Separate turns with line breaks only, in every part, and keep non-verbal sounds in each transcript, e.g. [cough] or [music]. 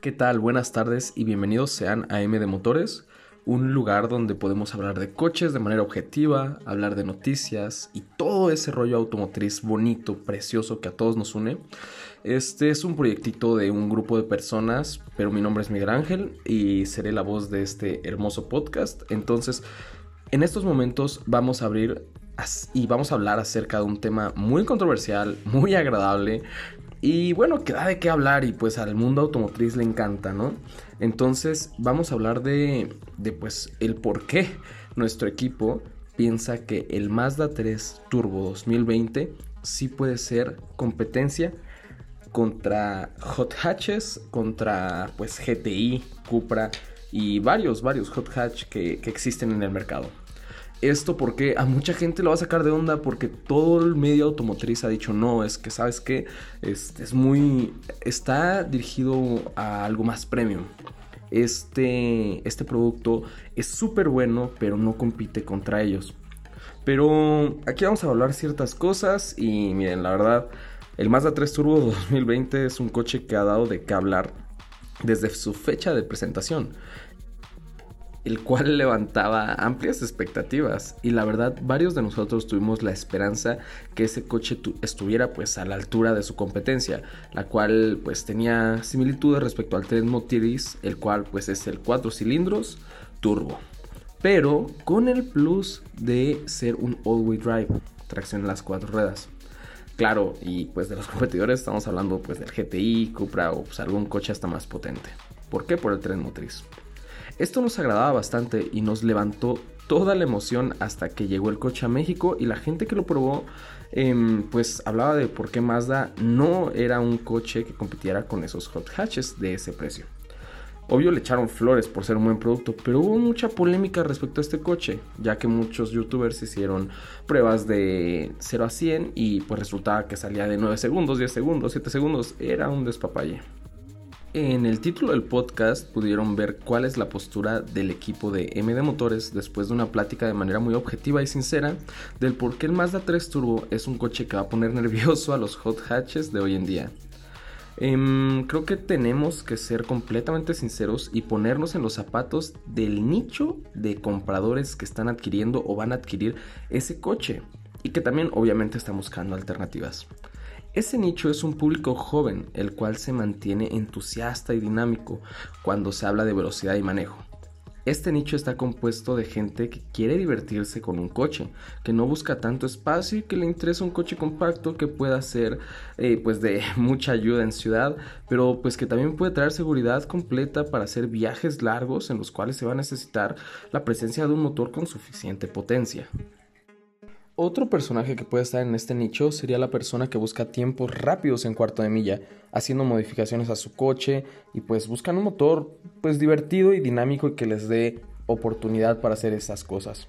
¿Qué tal? Buenas tardes y bienvenidos sean a M de Motores, un lugar donde podemos hablar de coches de manera objetiva, hablar de noticias y todo ese rollo automotriz bonito, precioso que a todos nos une. Este es un proyectito de un grupo de personas, pero mi nombre es Miguel Ángel y seré la voz de este hermoso podcast. Entonces, en estos momentos vamos a abrir y vamos a hablar acerca de un tema muy controversial, muy agradable, y bueno, queda de qué hablar y pues al mundo automotriz le encanta, ¿no? Entonces vamos a hablar de, de pues el por qué nuestro equipo piensa que el Mazda 3 Turbo 2020 sí puede ser competencia contra hot hatches, contra pues GTI, Cupra y varios, varios hot hatch que, que existen en el mercado. Esto porque a mucha gente lo va a sacar de onda porque todo el medio automotriz ha dicho no, es que sabes que este es muy está dirigido a algo más premium. Este este producto es súper bueno, pero no compite contra ellos. Pero aquí vamos a hablar ciertas cosas y miren, la verdad, el Mazda 3 Turbo 2020 es un coche que ha dado de qué hablar desde su fecha de presentación el cual [laughs] levantaba amplias expectativas y la verdad varios de nosotros tuvimos la esperanza que ese coche estuviera pues a la altura de su competencia, la cual pues tenía similitudes respecto al tren Motiris, el cual pues es el 4 cilindros turbo, pero con el plus de ser un all-wheel drive, tracción en las cuatro ruedas. Claro, y pues de los [laughs] competidores estamos hablando pues del GTI, Cupra o pues algún coche hasta más potente. ¿Por qué? Por el tren motriz. Esto nos agradaba bastante y nos levantó toda la emoción hasta que llegó el coche a México y la gente que lo probó em, pues hablaba de por qué Mazda no era un coche que compitiera con esos hot hatches de ese precio. Obvio le echaron flores por ser un buen producto, pero hubo mucha polémica respecto a este coche, ya que muchos youtubers hicieron pruebas de 0 a 100 y pues resultaba que salía de 9 segundos, 10 segundos, 7 segundos, era un despapalle. En el título del podcast pudieron ver cuál es la postura del equipo de MD Motores después de una plática de manera muy objetiva y sincera del por qué el Mazda 3 Turbo es un coche que va a poner [laughs] nervioso a los hot hatches de hoy en día. Em, creo que tenemos que ser completamente sinceros y ponernos en los zapatos del nicho de compradores que están adquiriendo o van a adquirir ese coche y que también obviamente están buscando alternativas. Ese nicho es un público joven, el cual se mantiene entusiasta y dinámico cuando se habla de velocidad y manejo. Este nicho está compuesto de gente que quiere divertirse con un coche, que no busca tanto espacio y que le interesa un coche compacto que pueda ser eh, pues de [laughs] mucha ayuda en ciudad, pero pues que también puede traer seguridad completa para hacer viajes largos en los cuales se va a necesitar la presencia de un motor con suficiente potencia. Otro personaje que puede estar en este nicho sería la persona que busca tiempos rápidos en cuarto de milla, haciendo modificaciones a su coche y pues buscan un motor pues divertido y dinámico y que les dé oportunidad para hacer esas cosas.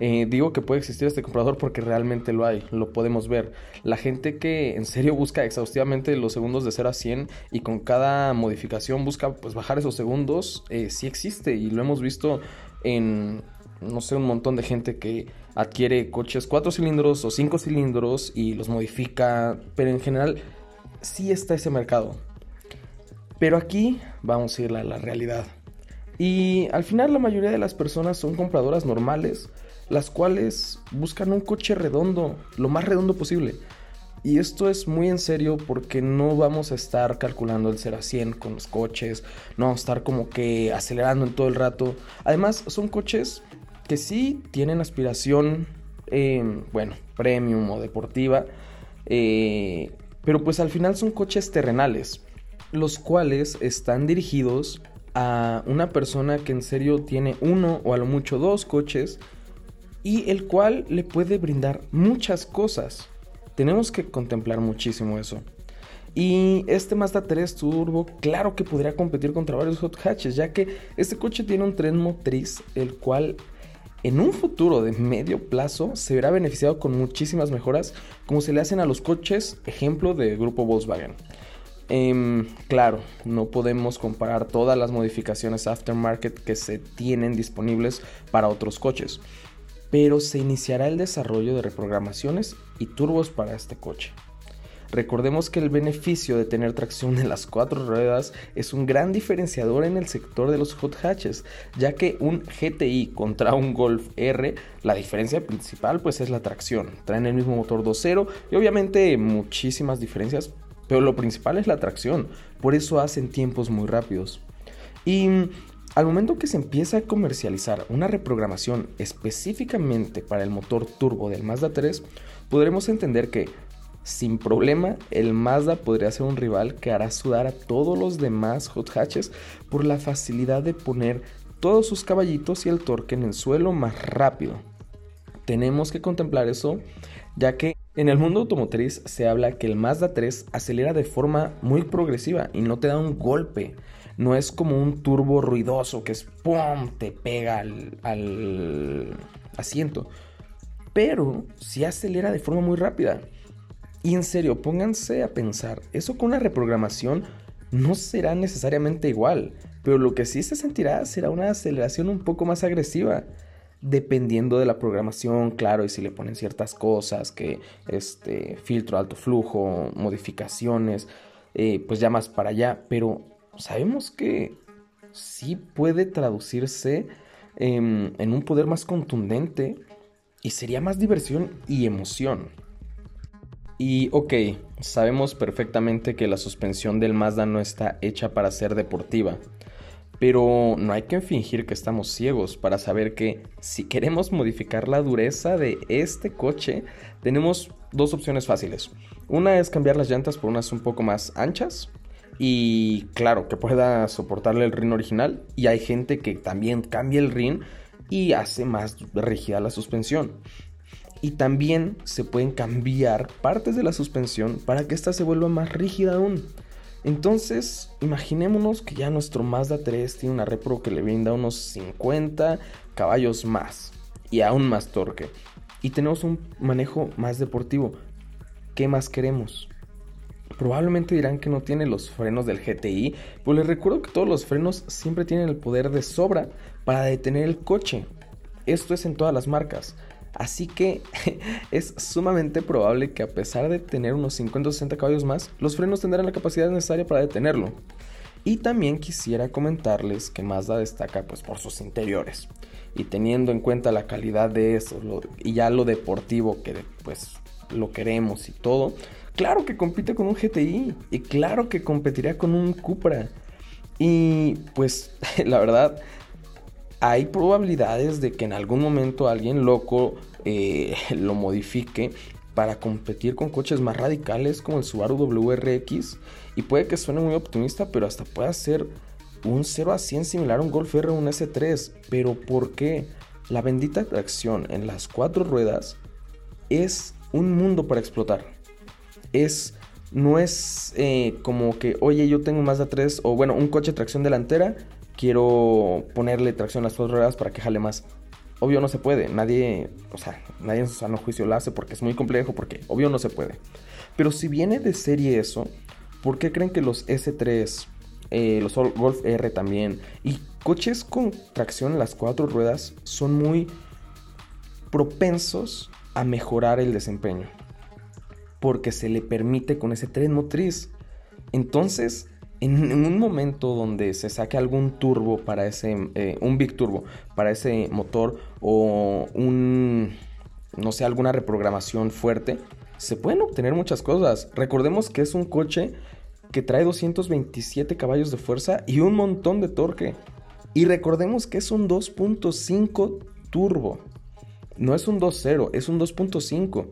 Eh, digo que puede existir este comprador porque realmente lo hay, lo podemos ver. La gente que en serio busca exhaustivamente los segundos de 0 a 100 y con cada modificación busca pues bajar esos segundos, eh, sí existe y lo hemos visto en, no sé, un montón de gente que adquiere coches 4 cilindros o 5 cilindros y los modifica, pero en general sí está ese mercado. Pero aquí vamos a ir a la realidad. Y al final la mayoría de las personas son compradoras normales, las cuales buscan un coche redondo, lo más redondo posible. Y esto es muy en serio porque no vamos a estar calculando el 0 a 100 con los coches, no vamos a estar como que acelerando en todo el rato. Además, son coches que sí tienen aspiración, eh, bueno, premium o deportiva, eh, pero pues al final son coches terrenales, los cuales están dirigidos a una persona que en serio tiene uno o a lo mucho dos coches y el cual le puede brindar muchas cosas. Tenemos que contemplar muchísimo eso. Y este Mazda 3 Turbo, claro que podría competir contra varios hot hatches, ya que este coche tiene un tren motriz, el cual en un futuro de medio plazo se verá beneficiado con muchísimas mejoras como se le hacen a los coches, ejemplo de grupo Volkswagen. Em, claro, no podemos comparar todas las modificaciones aftermarket que se tienen disponibles para otros coches, pero se iniciará el desarrollo de reprogramaciones y turbos para este coche. Recordemos que el beneficio de tener tracción en las cuatro ruedas es un gran diferenciador en el sector de los hot hatches, ya que un GTI contra un Golf R, la diferencia principal pues es la tracción. Traen el mismo motor 2.0 y obviamente muchísimas diferencias, pero lo principal es la tracción, por eso hacen tiempos muy rápidos. Y al momento que se empieza a comercializar una reprogramación específicamente para el motor turbo del Mazda 3, podremos entender que sin problema el Mazda podría ser un rival que hará sudar a todos los demás hot hatches por la facilidad de poner todos sus caballitos y el torque en el suelo más rápido. Tenemos que contemplar eso ya que en el mundo automotriz se habla que el Mazda 3 acelera de forma muy progresiva y no te da un golpe no es como un turbo ruidoso que es ¡pum! te pega al, asiento. Pero sí acelera de forma muy rápida. Y en serio, pónganse a pensar, eso con una reprogramación no será necesariamente igual, pero lo que sí se sentirá será una aceleración un poco más agresiva, dependiendo de la programación, claro, y si le ponen ciertas cosas, que este filtro alto flujo, modificaciones, eh, pues ya más para allá, pero sabemos que sí puede traducirse en, un poder más contundente y sería más diversión y emoción. Y ok, sabemos perfectamente que la suspensión del Mazda no está hecha para ser deportiva, pero no hay que fingir que estamos ciegos para saber que si queremos modificar la dureza de este coche, tenemos dos opciones fáciles. Una es cambiar las llantas por unas un poco más anchas y claro, que pueda soportarle el rin original. Y hay gente que también cambia el rin y hace más rígida la suspensión. Y también se pueden cambiar partes de la suspensión para que ésta se vuelva más rígida aún. Entonces, imaginémonos que ya nuestro Mazda 3 tiene una repro que le brinda unos 50 caballos más y aún más torque. Y tenemos un manejo más deportivo. ¿Qué más queremos? Probablemente dirán que no tiene los frenos del GTI, pues les recuerdo que todos los frenos siempre tienen el poder de sobra para detener el coche. Esto es en todas las marcas. Así que [laughs] es sumamente probable que a pesar de tener unos 50 o 60 caballos más, los frenos tendrán la capacidad necesaria para detenerlo. Y también quisiera comentarles que Mazda destaca pues por sus interiores. Y teniendo en cuenta la calidad de eso y ya lo deportivo que pues lo queremos y todo, Claro que compite con un GTI y claro que competiría con un Cupra. Y pues [laughs] la verdad, hay probabilidades de que en algún momento alguien loco eh, [laughs] lo modifique para competir con coches más radicales como el Subaru WRX. Y puede que suene muy optimista, pero hasta puede ser un 0 a 100 similar a un Golf R o un S3. Pero ¿por qué? La bendita tracción en las cuatro ruedas es un mundo para explotar es no es eh, como que, oye, yo tengo más de tres, o bueno, un coche de tracción delantera, quiero ponerle tracción a las dos ruedas para que jale más. Obvio no se puede, nadie, o sea, nadie en su sano juicio lo hace porque es muy complejo, porque obvio no se puede. Pero si viene de serie eso, ¿por qué creen que los S3, eh, los Golf R también, y coches con tracción en las cuatro ruedas son muy propensos a mejorar el desempeño? porque se le permite con ese tren motriz. Entonces, en, un momento donde se saque algún turbo para ese, eh, un big turbo para ese motor o un, no sé, alguna reprogramación fuerte, se pueden obtener muchas cosas. Recordemos que es un coche que trae 227 caballos de fuerza y un montón de torque. Y recordemos que es un 2.5 turbo. No es un 2.0, es un 2.5.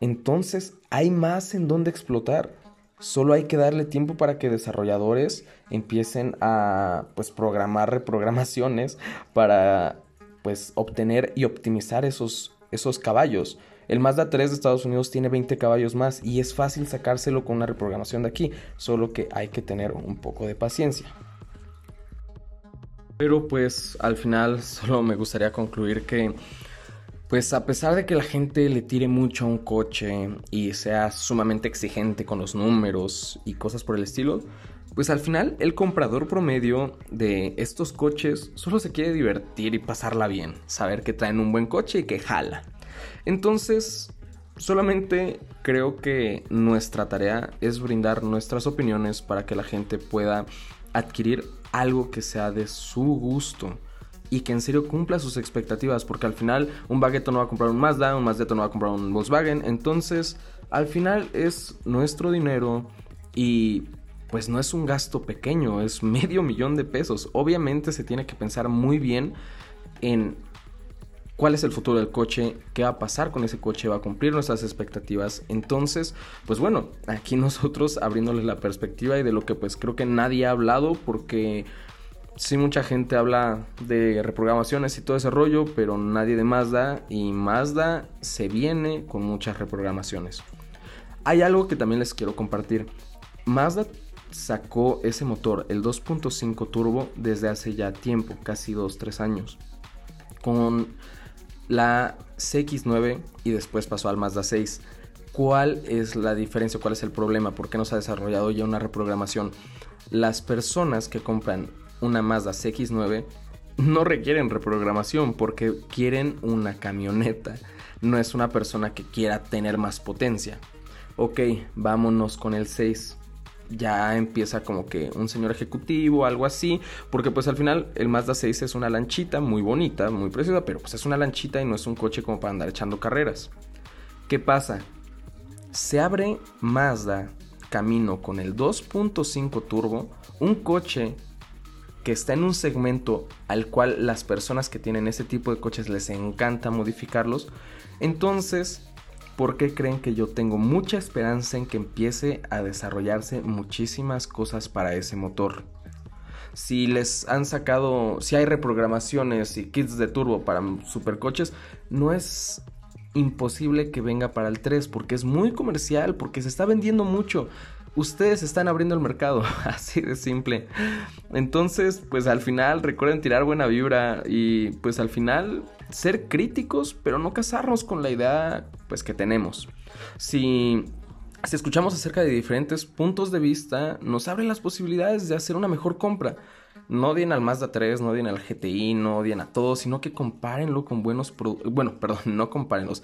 Entonces hay más en donde explotar. Solo hay que darle tiempo para que desarrolladores empiecen a pues programar reprogramaciones para pues obtener y optimizar esos, esos caballos. El Mazda 3 de Estados Unidos tiene 20 caballos más y es fácil sacárselo con una reprogramación de aquí, solo que hay que tener un poco de paciencia. Pero pues al final solo me gustaría concluir que pues a pesar de que la gente le tire mucho a un coche y sea sumamente exigente con los números y cosas por el estilo, pues al final el comprador promedio de estos coches solo se quiere divertir y pasarla bien, saber que traen un buen coche y que jala. Entonces, Solamente creo que nuestra tarea es brindar nuestras opiniones para que la gente pueda adquirir algo que sea de su gusto y que en serio cumpla sus expectativas, porque al final un bagueto no va a comprar un Mazda, un Mazda no va a comprar un Volkswagen, entonces al final es nuestro dinero y pues no es un gasto pequeño, es medio [laughs] millón de pesos. Obviamente se tiene que pensar muy bien en cuál es el futuro del coche, qué va a pasar con ese coche, va a cumplir nuestras expectativas. Entonces, pues bueno, aquí [laughs] nosotros abriéndole la perspectiva y de lo que pues creo que nadie ha hablado porque sí mucha gente habla de reprogramaciones y todo ese rollo, pero nadie de Mazda y Mazda se viene con muchas reprogramaciones. Hay algo que también les quiero compartir. Mazda sacó ese motor, el 2.5 turbo, desde hace ya tiempo, casi 2-3 años. Con la CX9 y después pasó al Mazda 6. ¿Cuál es la diferencia? ¿Cuál es el problema? ¿Por qué no se ha desarrollado ya una reprogramación? Las personas que compran una Mazda CX9 no requieren reprogramación porque quieren una camioneta. No es una persona que quiera tener más potencia. Ok, vámonos con el 6 ya empieza como que un señor ejecutivo, algo así, porque pues al final el Mazda 6 es una lanchita muy bonita, muy preciosa, pero pues es una lanchita y no es un coche como para andar echando carreras. ¿Qué pasa? Se abre Mazda camino con el 2.5 turbo, un coche que está en un segmento al cual las personas que tienen ese tipo de coches les encanta modificarlos, entonces ¿Por qué creen que yo tengo mucha esperanza en que empiece a desarrollarse muchísimas cosas para ese motor? Si les han sacado, si hay reprogramaciones y kits de turbo para supercoches, no es imposible que venga para el 3 porque es muy comercial, porque se está vendiendo mucho. Ustedes están abriendo el mercado, [laughs] así de simple. Entonces, pues al final recuerden tirar buena vibra y pues al final ser críticos, pero no casarnos con la idea pues que tenemos. Si si escuchamos acerca de diferentes puntos de vista, nos abren las posibilidades de hacer una mejor compra. No odien al Mazda 3, no odien al GTI, no odien a todos, sino que compárenlo con buenos productos. Bueno, [laughs] perdón, no compárenlos.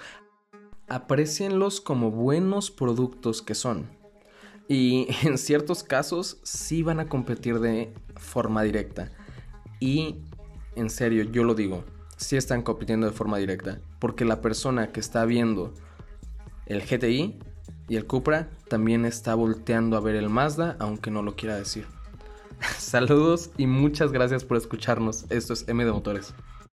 Aprecienlos como buenos productos que son. Y [laughs] en ciertos casos sí van a competir de forma directa. Y en serio, yo lo digo, sí están compitiendo de forma directa. Porque la persona que está viendo el GTI y el Cupra también está volteando a ver el Mazda, aunque no lo quiera decir. [laughs] Saludos y muchas gracias por escucharnos. Esto es M de Motores.